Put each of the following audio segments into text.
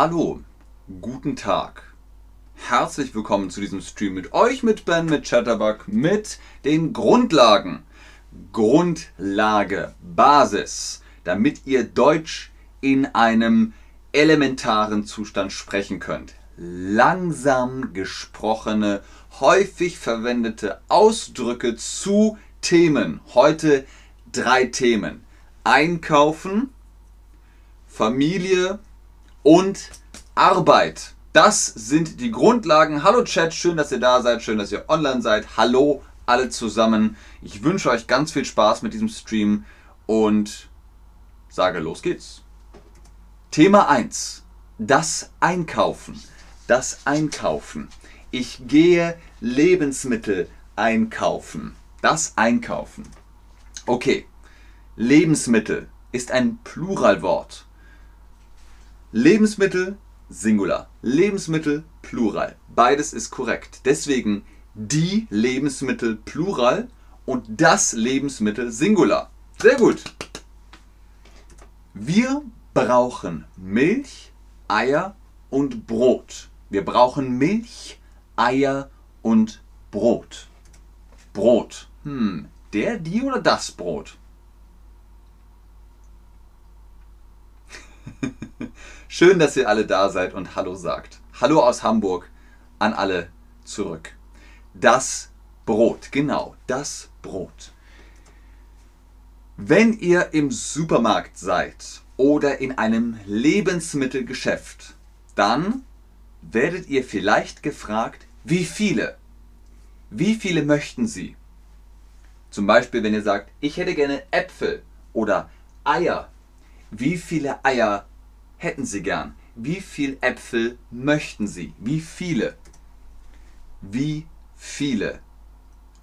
Hallo, guten Tag. Herzlich willkommen zu diesem Stream mit euch, mit Ben, mit Chatterbug, mit den Grundlagen. Grundlage, Basis, damit ihr Deutsch in einem elementaren Zustand sprechen könnt. Langsam gesprochene, häufig verwendete Ausdrücke zu Themen. Heute drei Themen. Einkaufen, Familie und Arbeit. Das sind die Grundlagen. Hallo Chat, schön, dass ihr da seid, schön, dass ihr online seid. Hallo alle zusammen. Ich wünsche euch ganz viel Spaß mit diesem Stream und sage, los geht's. Thema 1. Das Einkaufen. Das Einkaufen. Ich gehe Lebensmittel einkaufen. Das Einkaufen. Okay. Lebensmittel ist ein Pluralwort. Lebensmittel Singular. Lebensmittel Plural. Beides ist korrekt. Deswegen die Lebensmittel Plural und das Lebensmittel Singular. Sehr gut. Wir brauchen Milch, Eier und Brot. Wir brauchen Milch, Eier und Brot. Brot. Hm, der, die oder das Brot? Schön, dass ihr alle da seid und Hallo sagt. Hallo aus Hamburg an alle zurück. Das Brot, genau, das Brot. Wenn ihr im Supermarkt seid oder in einem Lebensmittelgeschäft, dann werdet ihr vielleicht gefragt, wie viele? Wie viele möchten Sie? Zum Beispiel, wenn ihr sagt, ich hätte gerne Äpfel oder Eier. Wie viele Eier hätten Sie gern? Wie viele Äpfel möchten Sie? Wie viele? Wie viele?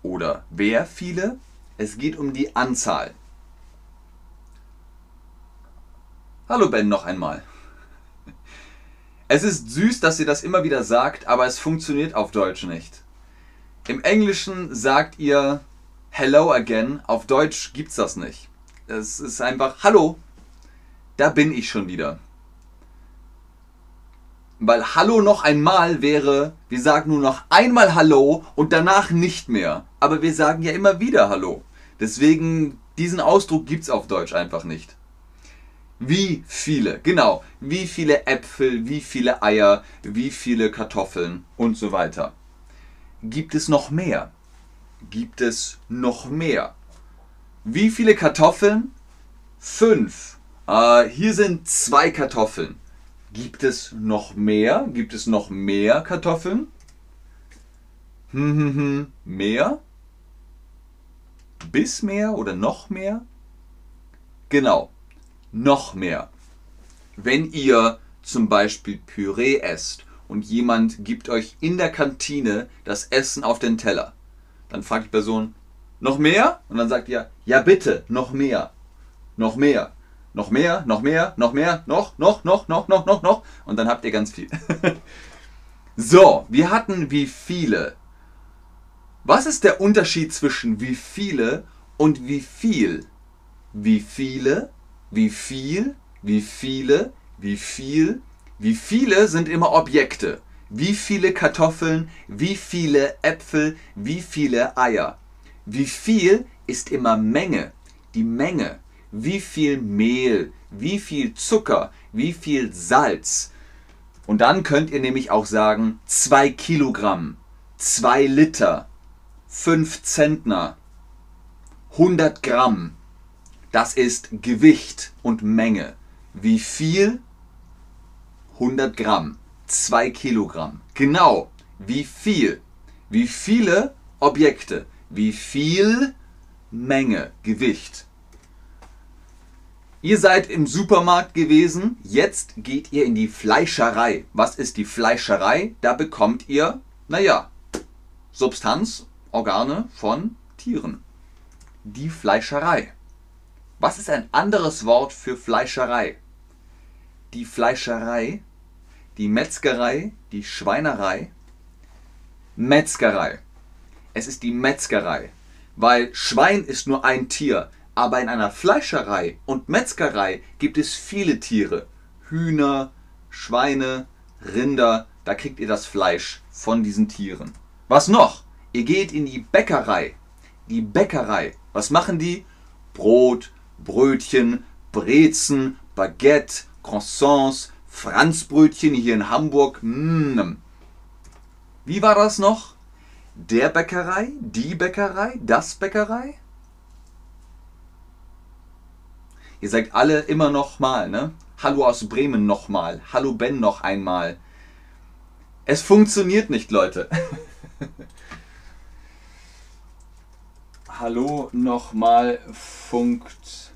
Oder wer viele? Es geht um die Anzahl. Hallo Ben noch einmal. Es ist süß, dass ihr das immer wieder sagt, aber es funktioniert auf Deutsch nicht. Im Englischen sagt ihr Hello again, auf Deutsch gibt's das nicht. Es ist einfach Hallo, da bin ich schon wieder. Weil Hallo noch einmal wäre, wir sagen nur noch einmal Hallo und danach nicht mehr. Aber wir sagen ja immer wieder Hallo. Deswegen, diesen Ausdruck gibt es auf Deutsch einfach nicht. Wie viele, genau, wie viele Äpfel, wie viele Eier, wie viele Kartoffeln und so weiter. Gibt es noch mehr? Gibt es noch mehr? Wie viele Kartoffeln? Fünf. Äh, hier sind zwei Kartoffeln. Gibt es noch mehr? Gibt es noch mehr Kartoffeln? Hm, hm, hm. Mehr? Bis mehr oder noch mehr? Genau, noch mehr. Wenn ihr zum Beispiel Püree esst und jemand gibt euch in der Kantine das Essen auf den Teller, dann fragt die Person, noch mehr? Und dann sagt ihr, ja bitte, noch mehr, noch mehr noch mehr, noch mehr, noch mehr, noch, noch, noch, noch, noch, noch, noch. Und dann habt ihr ganz viel. so, wir hatten wie viele. Was ist der Unterschied zwischen wie viele und wie viel? Wie viele, wie viel, wie viele, wie viel, wie viele sind immer Objekte. Wie viele Kartoffeln, wie viele Äpfel, wie viele Eier. Wie viel ist immer Menge, die Menge wie viel Mehl, wie viel Zucker, wie viel Salz. Und dann könnt ihr nämlich auch sagen 2 Kilogramm, 2 Liter, 5 Zentner, 100 Gramm. Das ist Gewicht und Menge. Wie viel? 100 Gramm, 2 Kilogramm. Genau, wie viel? Wie viele Objekte? Wie viel Menge, Gewicht? Ihr seid im Supermarkt gewesen, jetzt geht ihr in die Fleischerei. Was ist die Fleischerei? Da bekommt ihr, naja, Substanz, Organe von Tieren. Die Fleischerei. Was ist ein anderes Wort für Fleischerei? Die Fleischerei, die Metzgerei, die Schweinerei. Metzgerei. Es ist die Metzgerei, weil Schwein ist nur ein Tier. Aber in einer Fleischerei und Metzgerei gibt es viele Tiere. Hühner, Schweine, Rinder, da kriegt ihr das Fleisch von diesen Tieren. Was noch? Ihr geht in die Bäckerei. Die Bäckerei. Was machen die? Brot, Brötchen, Brezen, Baguette, Croissants, Franzbrötchen hier in Hamburg. Mmh. Wie war das noch? Der Bäckerei? Die Bäckerei? Das Bäckerei? Ihr sagt alle immer noch mal, ne? Hallo aus Bremen nochmal. Hallo Ben noch einmal. Es funktioniert nicht, Leute. Hallo nochmal funkt.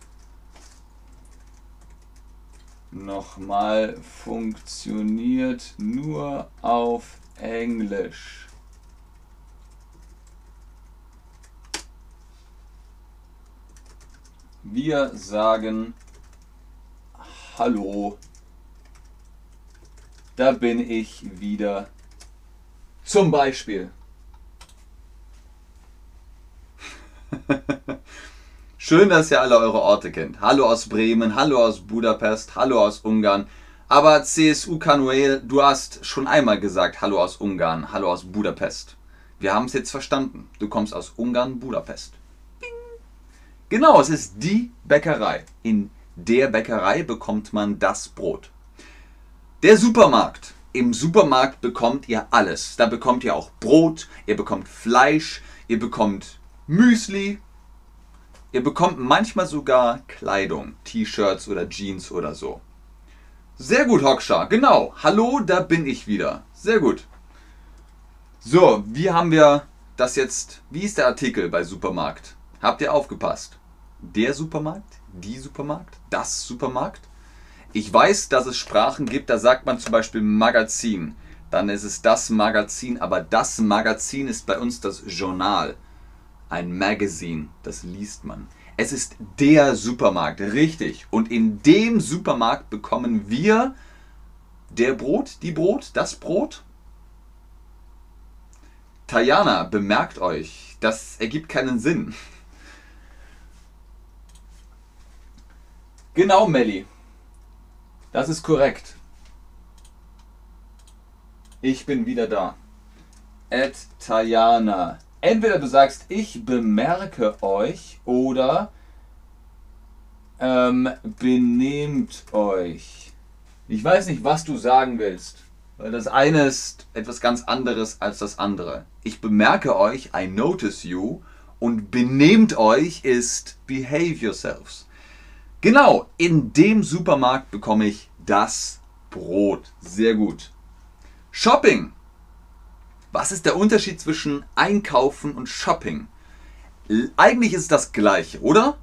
Nochmal funktioniert nur auf Englisch. Wir sagen Hallo. Da bin ich wieder. Zum Beispiel. Schön, dass ihr alle eure Orte kennt. Hallo aus Bremen, hallo aus Budapest, hallo aus Ungarn. Aber CSU Kanuel, du hast schon einmal gesagt, hallo aus Ungarn, hallo aus Budapest. Wir haben es jetzt verstanden. Du kommst aus Ungarn, Budapest. Genau, es ist die Bäckerei. In der Bäckerei bekommt man das Brot. Der Supermarkt. Im Supermarkt bekommt ihr alles. Da bekommt ihr auch Brot, ihr bekommt Fleisch, ihr bekommt Müsli, ihr bekommt manchmal sogar Kleidung, T-Shirts oder Jeans oder so. Sehr gut, Hoksha. Genau. Hallo, da bin ich wieder. Sehr gut. So, wie haben wir das jetzt? Wie ist der Artikel bei Supermarkt? Habt ihr aufgepasst? Der Supermarkt? die Supermarkt, das Supermarkt. Ich weiß, dass es Sprachen gibt, da sagt man zum Beispiel Magazin. Dann ist es das Magazin, aber das Magazin ist bei uns das Journal. Ein Magazine, das liest man. Es ist der Supermarkt, richtig. Und in dem Supermarkt bekommen wir der Brot, die Brot, das Brot. Tajana, bemerkt euch, das ergibt keinen Sinn. Genau, Melli. Das ist korrekt. Ich bin wieder da. Ed Tajana. Entweder du sagst, ich bemerke euch oder ähm, benehmt euch. Ich weiß nicht, was du sagen willst. Weil das eine ist etwas ganz anderes als das andere. Ich bemerke euch, I notice you. Und benehmt euch ist behave yourselves. Genau, in dem Supermarkt bekomme ich das Brot. Sehr gut. Shopping. Was ist der Unterschied zwischen Einkaufen und Shopping? Eigentlich ist es das gleiche, oder?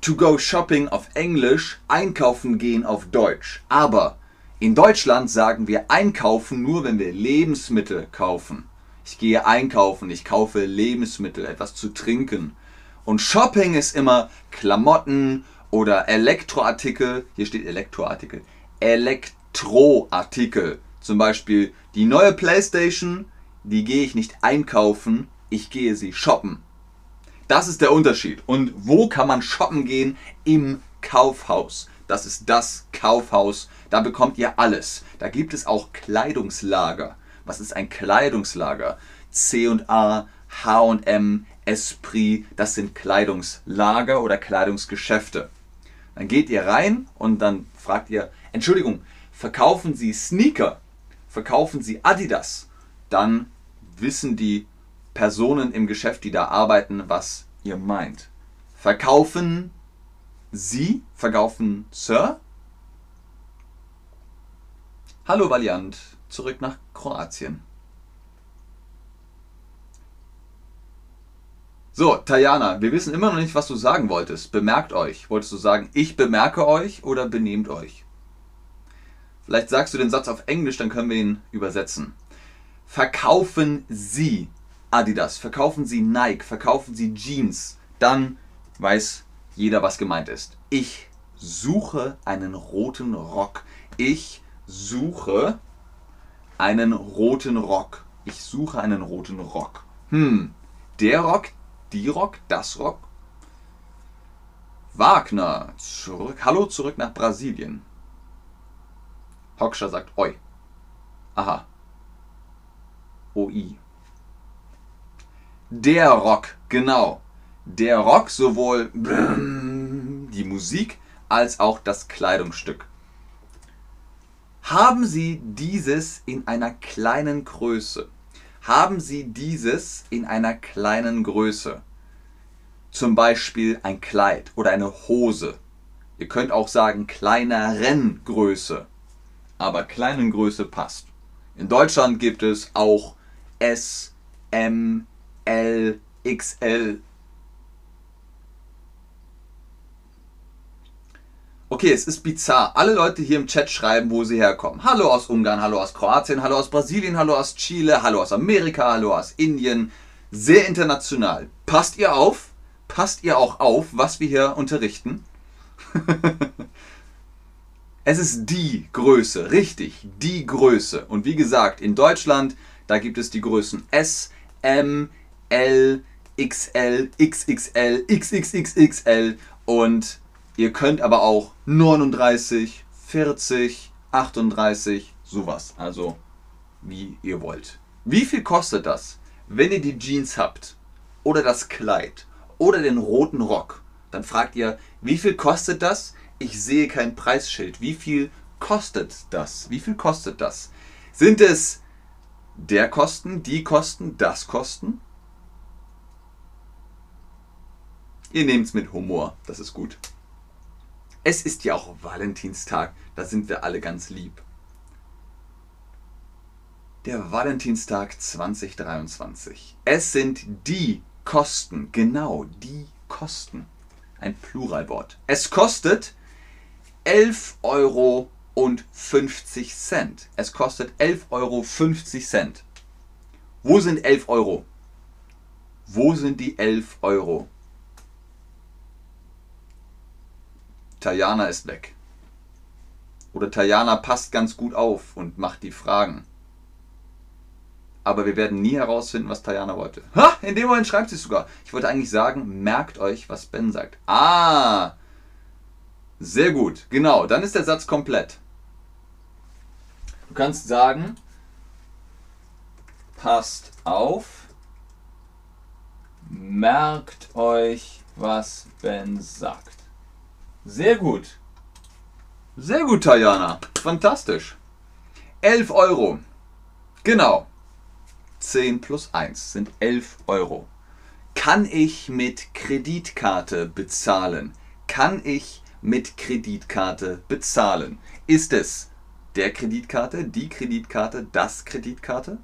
To go shopping auf Englisch, einkaufen gehen auf Deutsch. Aber in Deutschland sagen wir einkaufen nur, wenn wir Lebensmittel kaufen. Ich gehe einkaufen, ich kaufe Lebensmittel, etwas zu trinken. Und Shopping ist immer Klamotten, oder Elektroartikel, hier steht Elektroartikel, Elektroartikel. Zum Beispiel die neue Playstation, die gehe ich nicht einkaufen, ich gehe sie shoppen. Das ist der Unterschied. Und wo kann man shoppen gehen? Im Kaufhaus. Das ist das Kaufhaus. Da bekommt ihr alles. Da gibt es auch Kleidungslager. Was ist ein Kleidungslager? C&A, H&M, Esprit, das sind Kleidungslager oder Kleidungsgeschäfte. Dann geht ihr rein und dann fragt ihr, Entschuldigung, verkaufen Sie Sneaker? Verkaufen Sie Adidas? Dann wissen die Personen im Geschäft, die da arbeiten, was ihr meint. Verkaufen Sie? Verkaufen Sir? Hallo Valiant, zurück nach Kroatien. So, Tajana, wir wissen immer noch nicht, was du sagen wolltest. Bemerkt euch. Wolltest du sagen, ich bemerke euch oder benehmt euch? Vielleicht sagst du den Satz auf Englisch, dann können wir ihn übersetzen. Verkaufen Sie Adidas, verkaufen Sie Nike, verkaufen Sie Jeans, dann weiß jeder, was gemeint ist. Ich suche einen roten Rock. Ich suche einen roten Rock. Ich suche einen roten Rock. Hm, der Rock, die Rock, das Rock. Wagner, zurück. Hallo zurück nach Brasilien. Hoxha sagt Oi. Aha. OI. Der Rock, genau. Der Rock, sowohl die Musik als auch das Kleidungsstück. Haben Sie dieses in einer kleinen Größe? Haben Sie dieses in einer kleinen Größe? Zum Beispiel ein Kleid oder eine Hose. Ihr könnt auch sagen kleineren Größe. Aber kleinen Größe passt. In Deutschland gibt es auch S, M, L, XL, Okay, es ist bizarr. Alle Leute hier im Chat schreiben, wo sie herkommen. Hallo aus Ungarn, hallo aus Kroatien, hallo aus Brasilien, hallo aus Chile, hallo aus Amerika, hallo aus Indien. Sehr international. Passt ihr auf? Passt ihr auch auf, was wir hier unterrichten? es ist die Größe, richtig, die Größe. Und wie gesagt, in Deutschland, da gibt es die Größen S, M, L, XL, XXL, XXXXL und Ihr könnt aber auch 39, 40, 38, sowas. Also wie ihr wollt. Wie viel kostet das, wenn ihr die Jeans habt oder das Kleid oder den roten Rock? Dann fragt ihr, wie viel kostet das? Ich sehe kein Preisschild. Wie viel kostet das? Wie viel kostet das? Sind es der Kosten, die Kosten, das Kosten? Ihr nehmt es mit Humor, das ist gut. Es ist ja auch Valentinstag, da sind wir alle ganz lieb. Der Valentinstag 2023. Es sind die Kosten, genau die Kosten. Ein Pluralwort. Es kostet 11 Euro und 50 Cent. Es kostet 11 Euro 50 Cent. Wo sind 11 Euro? Wo sind die 11 Euro? Tajana ist weg. Oder Tajana passt ganz gut auf und macht die Fragen. Aber wir werden nie herausfinden, was Tajana wollte. Ha! In dem Moment schreibt sie es sogar. Ich wollte eigentlich sagen, merkt euch, was Ben sagt. Ah! Sehr gut. Genau, dann ist der Satz komplett. Du kannst sagen, passt auf, merkt euch, was Ben sagt. Sehr gut. Sehr gut, Tajana. Fantastisch. 11 Euro. Genau. 10 plus 1 sind 11 Euro. Kann ich mit Kreditkarte bezahlen? Kann ich mit Kreditkarte bezahlen? Ist es der Kreditkarte, die Kreditkarte, das Kreditkarte?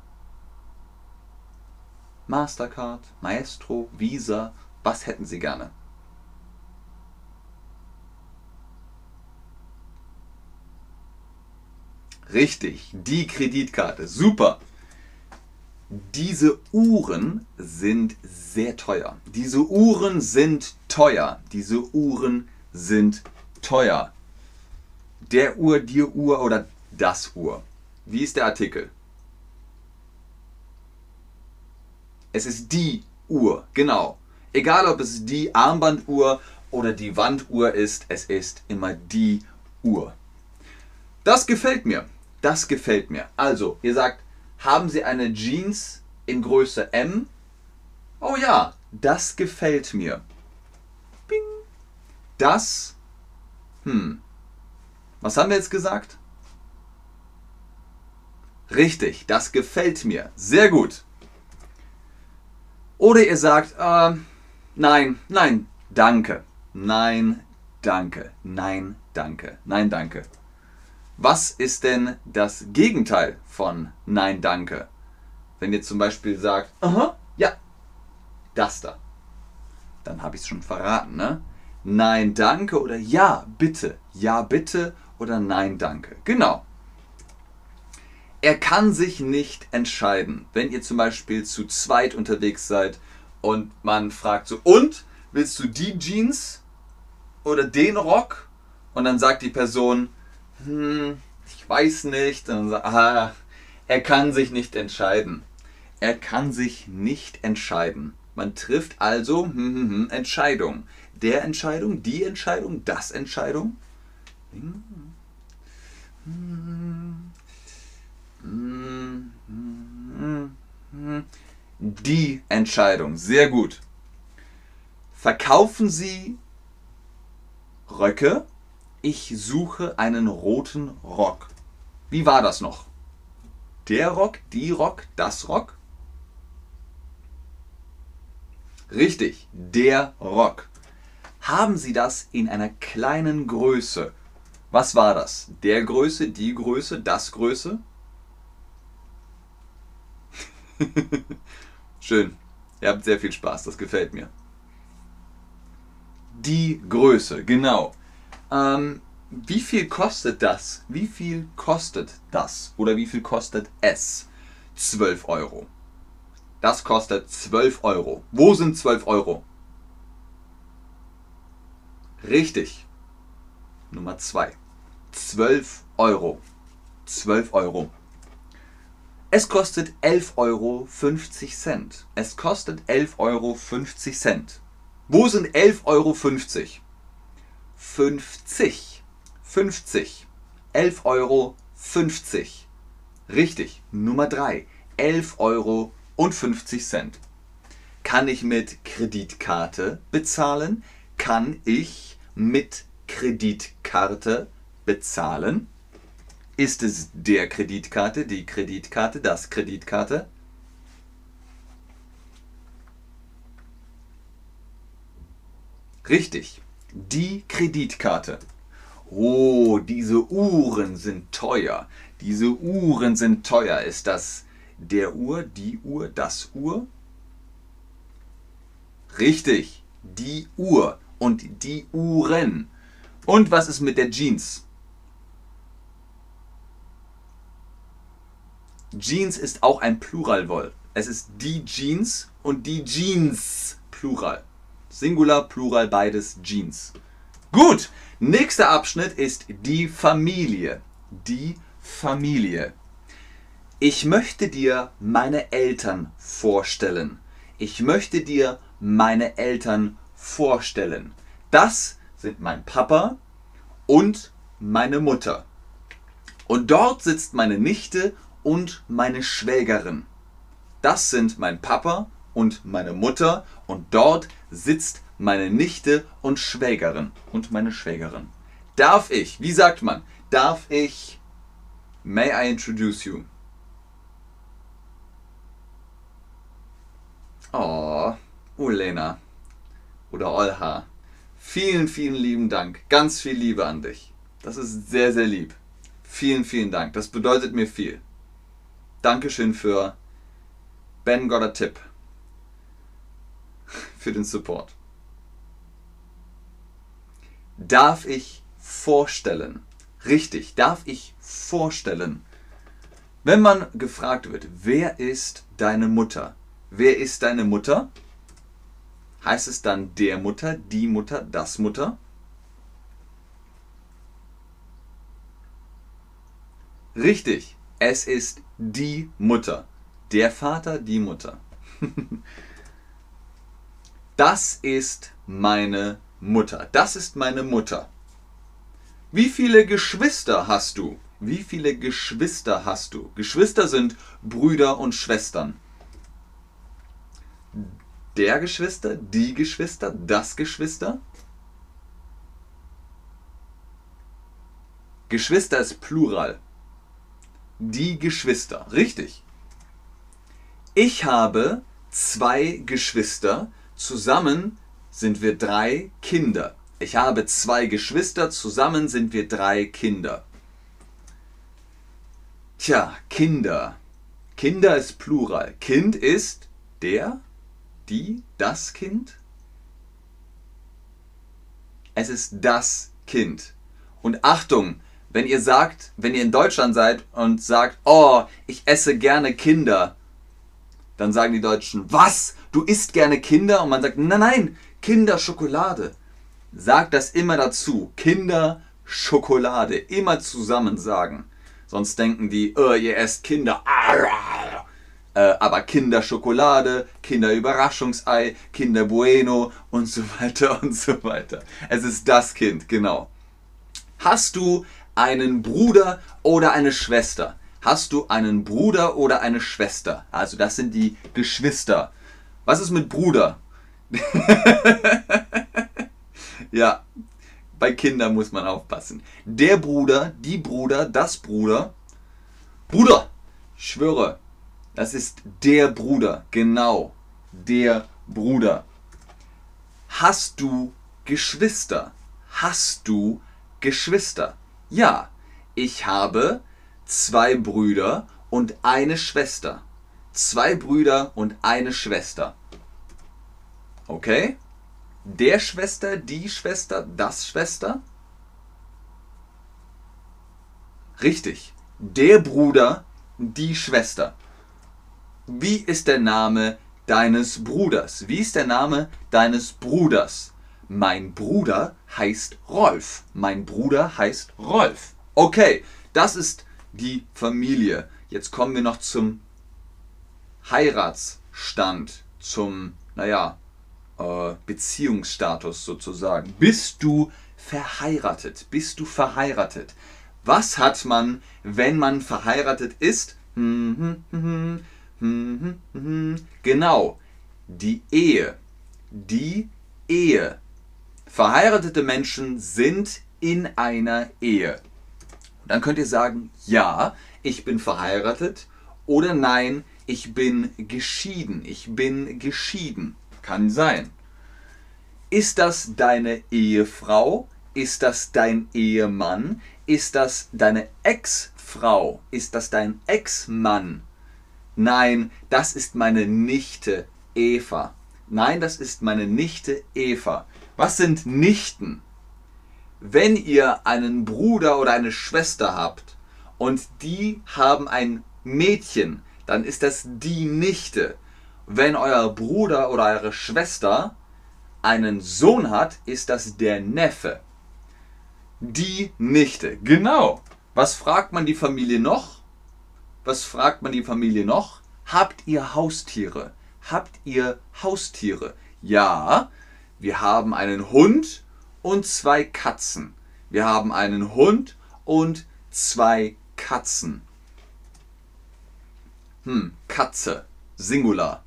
Mastercard, Maestro, Visa, was hätten Sie gerne? Richtig, die Kreditkarte. Super. Diese Uhren sind sehr teuer. Diese Uhren sind teuer. Diese Uhren sind teuer. Der Uhr, die Uhr oder das Uhr. Wie ist der Artikel? Es ist die Uhr, genau. Egal ob es die Armbanduhr oder die Wanduhr ist, es ist immer die Uhr. Das gefällt mir. Das gefällt mir. Also, ihr sagt, haben Sie eine Jeans in Größe M? Oh ja, das gefällt mir. Bing. Das, hm, was haben wir jetzt gesagt? Richtig, das gefällt mir. Sehr gut. Oder ihr sagt, äh, nein, nein, danke. Nein, danke. Nein, danke. Nein, danke. Was ist denn das Gegenteil von Nein, danke? Wenn ihr zum Beispiel sagt, aha, ja, das da. Dann habe ich es schon verraten, ne? Nein, danke oder ja, bitte. Ja, bitte oder nein, danke. Genau. Er kann sich nicht entscheiden. Wenn ihr zum Beispiel zu zweit unterwegs seid und man fragt so, und willst du die Jeans oder den Rock? Und dann sagt die Person, hm, ich weiß nicht. Und dann ah, er kann sich nicht entscheiden. Er kann sich nicht entscheiden. Man trifft also hm, hm, hm, Entscheidung. Der Entscheidung, die Entscheidung, das Entscheidung. Die Entscheidung. Sehr gut. Verkaufen Sie Röcke? Ich suche einen roten Rock. Wie war das noch? Der Rock, die Rock, das Rock? Richtig, der Rock. Haben Sie das in einer kleinen Größe? Was war das? Der Größe, die Größe, das Größe? Schön. Ihr habt sehr viel Spaß, das gefällt mir. Die Größe, genau. Ähm, wie viel kostet das? Wie viel kostet das? Oder wie viel kostet es? 12 Euro. Das kostet 12 Euro. Wo sind 12 Euro? Richtig. Nummer 2. 12 Euro. 12 Euro. Es kostet 11,50 Euro. Es kostet 11,50 Euro. Wo sind 11,50 Euro? 50. 50. 11,50 Euro. Richtig. Nummer 3. 11,50 Euro. Kann ich mit Kreditkarte bezahlen? Kann ich mit Kreditkarte bezahlen? Ist es der Kreditkarte, die Kreditkarte, das Kreditkarte? Richtig, die Kreditkarte. Oh, diese Uhren sind teuer. Diese Uhren sind teuer. Ist das der Uhr, die Uhr, das Uhr? Richtig, die Uhr und die Uhren. Und was ist mit der Jeans? Jeans ist auch ein Pluralwort. Es ist die Jeans und die Jeans. Plural. Singular, Plural, beides Jeans. Gut, nächster Abschnitt ist die Familie. Die Familie. Ich möchte dir meine Eltern vorstellen. Ich möchte dir meine Eltern vorstellen. Das sind mein Papa und meine Mutter. Und dort sitzt meine Nichte und meine Schwägerin. Das sind mein Papa und meine Mutter und dort sitzt meine Nichte und Schwägerin und meine Schwägerin. Darf ich, wie sagt man, darf ich, may I introduce you? Oh, Ulena oder Olha, vielen, vielen lieben Dank. Ganz viel Liebe an dich. Das ist sehr, sehr lieb. Vielen, vielen Dank. Das bedeutet mir viel. Dankeschön für Ben got a Tip. Für den Support. Darf ich vorstellen? Richtig, darf ich vorstellen? Wenn man gefragt wird, wer ist deine Mutter? Wer ist deine Mutter? Heißt es dann der Mutter, die Mutter, das Mutter? Richtig, es ist die Mutter. Der Vater, die Mutter. das ist meine Mutter. Das ist meine Mutter. Wie viele Geschwister hast du? Wie viele Geschwister hast du? Geschwister sind Brüder und Schwestern. Der Geschwister, die Geschwister, das Geschwister. Geschwister ist Plural die Geschwister. Richtig. Ich habe zwei Geschwister. Zusammen sind wir drei Kinder. Ich habe zwei Geschwister. Zusammen sind wir drei Kinder. Tja, Kinder. Kinder ist Plural. Kind ist der, die, das Kind. Es ist das Kind. Und Achtung, wenn ihr sagt, wenn ihr in Deutschland seid und sagt, oh, ich esse gerne Kinder, dann sagen die Deutschen, was? Du isst gerne Kinder? Und man sagt, nein, nein, Kinderschokolade. Sagt das immer dazu. Kinderschokolade. Immer zusammen sagen. Sonst denken die, oh, ihr esst Kinder. Äh, aber Kinderschokolade, Kinderüberraschungsei, Kinder Bueno und so weiter und so weiter. Es ist das Kind, genau. Hast du einen Bruder oder eine Schwester? Hast du einen Bruder oder eine Schwester? Also das sind die Geschwister. Was ist mit Bruder? ja, bei Kindern muss man aufpassen. Der Bruder, die Bruder, das Bruder. Bruder, schwöre, das ist der Bruder, genau, der Bruder. Hast du Geschwister? Hast du Geschwister? Ja, ich habe zwei Brüder und eine Schwester. Zwei Brüder und eine Schwester. Okay? Der Schwester, die Schwester, das Schwester? Richtig. Der Bruder, die Schwester. Wie ist der Name deines Bruders? Wie ist der Name deines Bruders? Mein Bruder heißt Rolf. Mein Bruder heißt Rolf. Okay, das ist die Familie. Jetzt kommen wir noch zum Heiratsstand, zum, naja, äh, Beziehungsstatus sozusagen. Bist du verheiratet? Bist du verheiratet? Was hat man, wenn man verheiratet ist? Genau, die Ehe. Die Ehe. Verheiratete Menschen sind in einer Ehe. Dann könnt ihr sagen, ja, ich bin verheiratet oder nein, ich bin geschieden. Ich bin geschieden. Kann sein. Ist das deine Ehefrau? Ist das dein Ehemann? Ist das deine Ex-Frau? Ist das dein Ex-Mann? Nein, das ist meine Nichte Eva. Nein, das ist meine Nichte Eva. Was sind Nichten? Wenn ihr einen Bruder oder eine Schwester habt und die haben ein Mädchen, dann ist das die Nichte. Wenn euer Bruder oder eure Schwester einen Sohn hat, ist das der Neffe. Die Nichte. Genau. Was fragt man die Familie noch? Was fragt man die Familie noch? Habt ihr Haustiere? Habt ihr Haustiere? Ja, wir haben einen Hund und zwei Katzen. Wir haben einen Hund und zwei Katzen. Hm, Katze, Singular.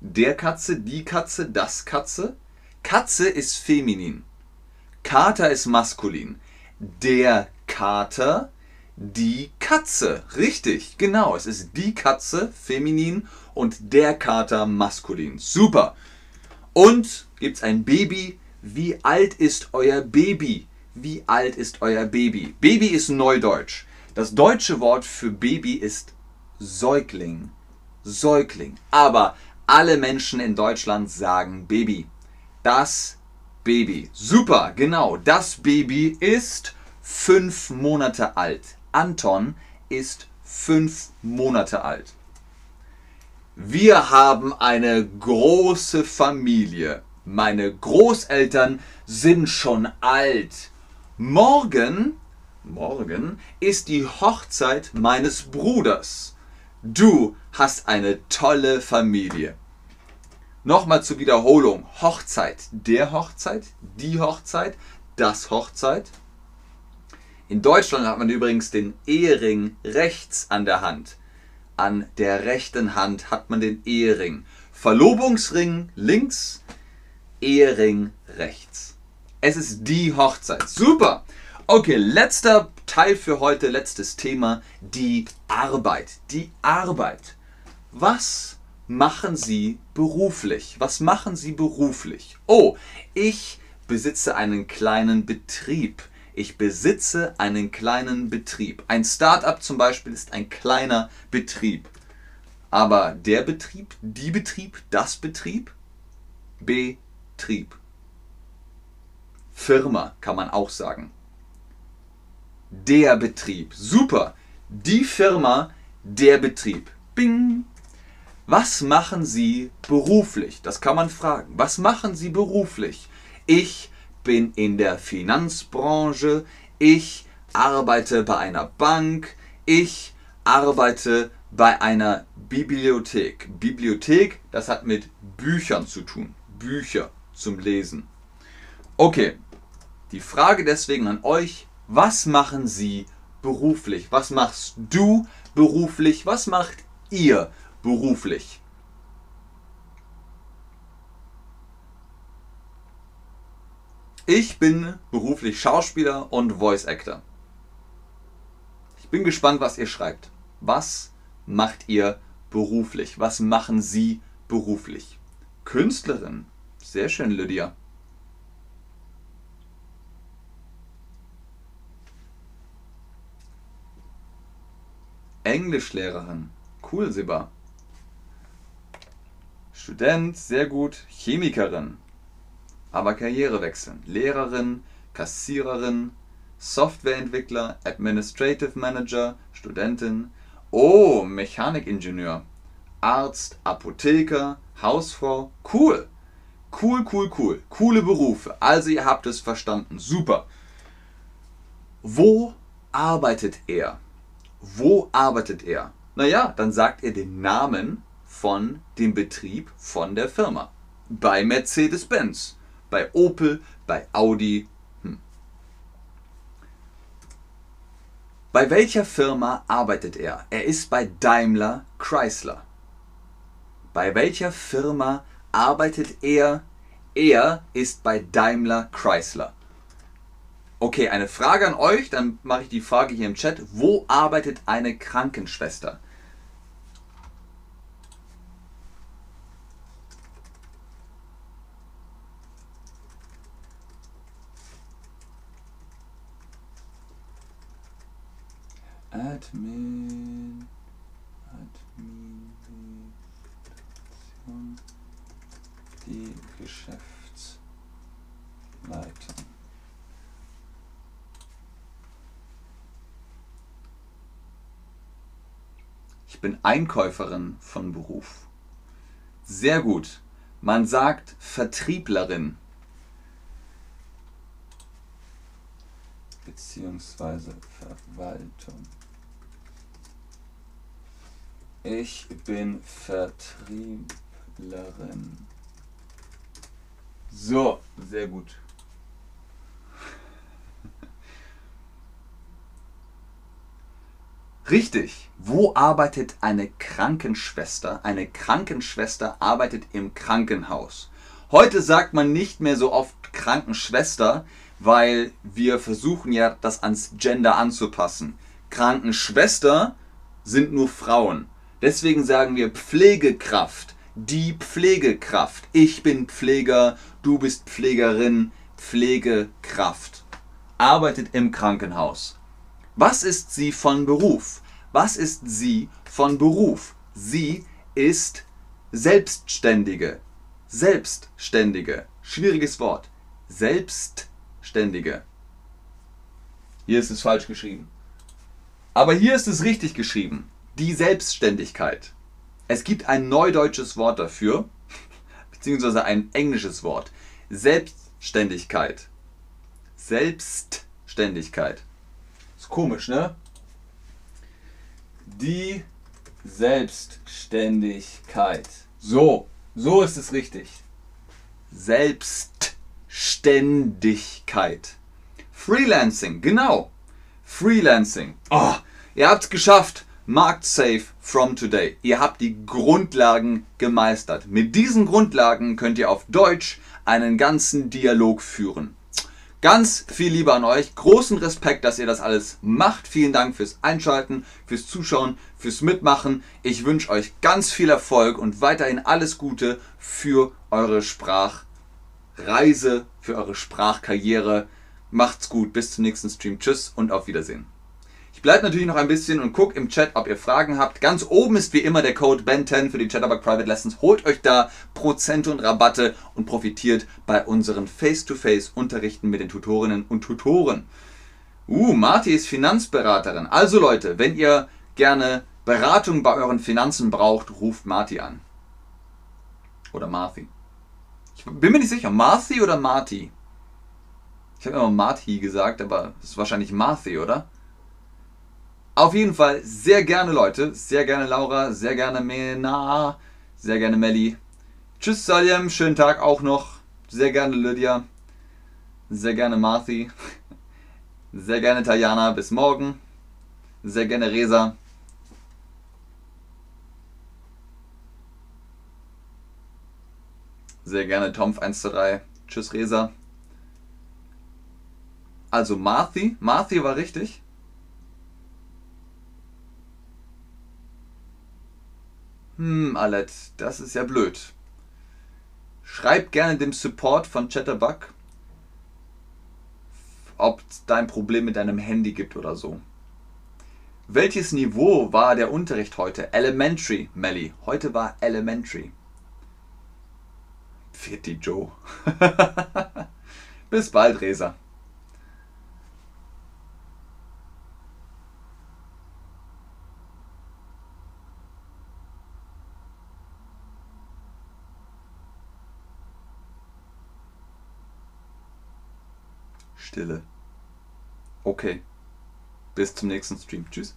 Der Katze, die Katze, das Katze. Katze ist feminin. Kater ist maskulin. Der Kater, die Katze. Richtig, genau. Es ist die Katze, feminin, und der Kater, maskulin. Super. Und gibt es ein Baby? Wie alt ist euer Baby? Wie alt ist euer Baby? Baby ist Neudeutsch. Das deutsche Wort für Baby ist Säugling. Säugling. Aber alle Menschen in Deutschland sagen Baby. Das Baby. Super, genau. Das Baby ist fünf Monate alt. Anton ist fünf Monate alt. Wir haben eine große Familie. Meine Großeltern sind schon alt. Morgen, morgen ist die Hochzeit meines Bruders. Du hast eine tolle Familie. Nochmal zur Wiederholung. Hochzeit. Der Hochzeit, die Hochzeit, das Hochzeit. In Deutschland hat man übrigens den Ehering rechts an der Hand an der rechten Hand hat man den Ehering. Verlobungsring links, Ehering rechts. Es ist die Hochzeit. Super. Okay, letzter Teil für heute, letztes Thema, die Arbeit. Die Arbeit. Was machen Sie beruflich? Was machen Sie beruflich? Oh, ich besitze einen kleinen Betrieb. Ich besitze einen kleinen Betrieb. Ein Startup zum Beispiel ist ein kleiner Betrieb. Aber der Betrieb, die Betrieb, das Betrieb, Betrieb. Firma kann man auch sagen. Der Betrieb. Super. Die Firma, der Betrieb. Bing. Was machen Sie beruflich? Das kann man fragen. Was machen Sie beruflich? Ich bin in der Finanzbranche, ich arbeite bei einer Bank, ich arbeite bei einer Bibliothek. Bibliothek, das hat mit Büchern zu tun. Bücher zum Lesen. Okay, die Frage deswegen an euch, was machen Sie beruflich? Was machst du beruflich? Was macht ihr beruflich? Ich bin beruflich Schauspieler und Voice Actor. Ich bin gespannt, was ihr schreibt. Was macht ihr beruflich? Was machen Sie beruflich? Künstlerin. Sehr schön, Lydia. Englischlehrerin. Cool, Siba. Student, sehr gut. Chemikerin. Aber Karriere wechseln. Lehrerin, Kassiererin, Softwareentwickler, Administrative Manager, Studentin. Oh, Mechanikingenieur. Arzt, Apotheker, Hausfrau. Cool. Cool, cool, cool. Coole Berufe. Also ihr habt es verstanden. Super. Wo arbeitet er? Wo arbeitet er? Naja, dann sagt er den Namen von dem Betrieb von der Firma. Bei Mercedes-Benz, bei Opel, bei Audi. Hm. Bei welcher Firma arbeitet er? Er ist bei Daimler Chrysler. Bei welcher Firma arbeitet er? Er ist bei Daimler Chrysler. Okay, eine Frage an euch, dann mache ich die Frage hier im Chat. Wo arbeitet eine Krankenschwester? Admin, Administration, die Geschäftsleitung. Ich bin Einkäuferin von Beruf. Sehr gut. Man sagt Vertrieblerin. Beziehungsweise Verwaltung. Ich bin Vertrieblerin. So, sehr gut. Richtig. Wo arbeitet eine Krankenschwester? Eine Krankenschwester arbeitet im Krankenhaus. Heute sagt man nicht mehr so oft Krankenschwester, weil wir versuchen ja, das ans Gender anzupassen. Krankenschwester sind nur Frauen. Deswegen sagen wir Pflegekraft. Die Pflegekraft. Ich bin Pfleger, du bist Pflegerin, Pflegekraft. Arbeitet im Krankenhaus. Was ist sie von Beruf? Was ist sie von Beruf? Sie ist Selbstständige. Selbstständige. Schwieriges Wort. Selbstständige. Hier ist es falsch geschrieben. Aber hier ist es richtig geschrieben. Die Selbstständigkeit. Es gibt ein neudeutsches Wort dafür, beziehungsweise ein englisches Wort. Selbstständigkeit. Selbstständigkeit. Ist komisch, ne? Die Selbstständigkeit. So, so ist es richtig. Selbstständigkeit. Freelancing, genau. Freelancing. Oh, ihr habt es geschafft. Markt safe from today. Ihr habt die Grundlagen gemeistert. Mit diesen Grundlagen könnt ihr auf Deutsch einen ganzen Dialog führen. Ganz viel Liebe an euch. Großen Respekt, dass ihr das alles macht. Vielen Dank fürs Einschalten, fürs Zuschauen, fürs Mitmachen. Ich wünsche euch ganz viel Erfolg und weiterhin alles Gute für eure Sprachreise, für eure Sprachkarriere. Macht's gut, bis zum nächsten Stream. Tschüss und auf Wiedersehen. Ich bleibe natürlich noch ein bisschen und gucke im Chat, ob ihr Fragen habt. Ganz oben ist wie immer der Code BEN10 für die Chatterbug Private Lessons. Holt euch da Prozente und Rabatte und profitiert bei unseren Face-to-Face-Unterrichten mit den Tutorinnen und Tutoren. Uh, Marti ist Finanzberaterin. Also Leute, wenn ihr gerne Beratung bei euren Finanzen braucht, ruft Marti an. Oder Marthi. Ich bin mir nicht sicher, Marthi oder Marti? Ich habe immer Marti gesagt, aber es ist wahrscheinlich Marthi, oder? Auf jeden Fall sehr gerne Leute, sehr gerne Laura, sehr gerne Mena, sehr gerne Melli. Tschüss Salim, schönen Tag auch noch. Sehr gerne Lydia, sehr gerne Marthi, sehr gerne Tajana, bis morgen. Sehr gerne, Resa. Sehr gerne, Tomf123. Tschüss, Resa. Also Marthi. Marthi war richtig. Hm, Alet, das ist ja blöd. Schreib gerne dem Support von Chatterbug, ob es da ein Problem mit deinem Handy gibt oder so. Welches Niveau war der Unterricht heute? Elementary, Melly. Heute war Elementary. Fitti Joe. Bis bald, Resa. Stille. Okay. Bis zum nächsten Stream. Tschüss.